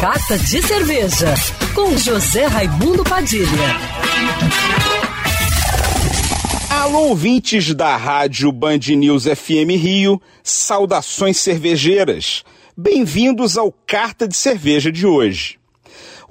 Carta de Cerveja, com José Raimundo Padilha. Alô, ouvintes da Rádio Band News FM Rio, saudações cervejeiras. Bem-vindos ao Carta de Cerveja de hoje.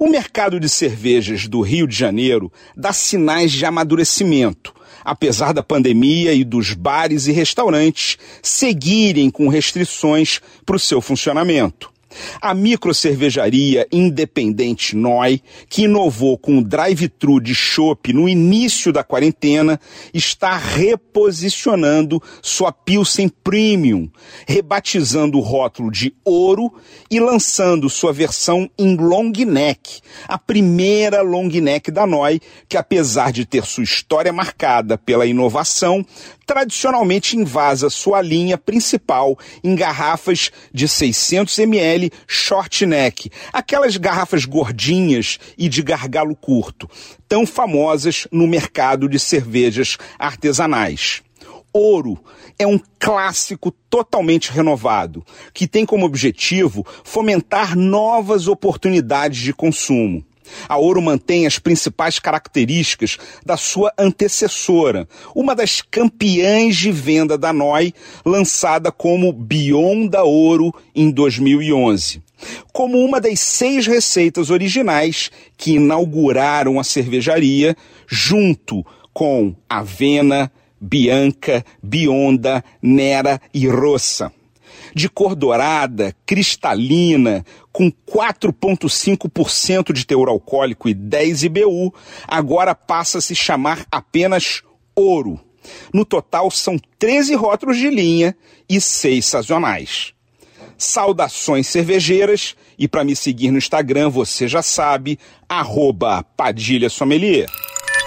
O mercado de cervejas do Rio de Janeiro dá sinais de amadurecimento, apesar da pandemia e dos bares e restaurantes seguirem com restrições para o seu funcionamento. A microcervejaria independente Noi, que inovou com o drive-thru de chopp no início da quarentena, está reposicionando sua Pilsen Premium, rebatizando o rótulo de ouro e lançando sua versão em long neck, a primeira long neck da Noi, que apesar de ter sua história marcada pela inovação, tradicionalmente invasa sua linha principal em garrafas de 600 ml short neck, aquelas garrafas gordinhas e de gargalo curto, tão famosas no mercado de cervejas artesanais. Ouro é um clássico totalmente renovado, que tem como objetivo fomentar novas oportunidades de consumo. A Ouro mantém as principais características da sua antecessora, uma das campeãs de venda da NOI, lançada como Bion da Ouro em 2011. Como uma das seis receitas originais que inauguraram a cervejaria, junto com Avena, Bianca, Bionda, Nera e Rossa de cor dourada, cristalina, com 4,5% de teor alcoólico e 10 IBU, agora passa a se chamar apenas ouro. No total, são 13 rótulos de linha e 6 sazonais. Saudações cervejeiras e para me seguir no Instagram, você já sabe, arroba Padilha Sommelier.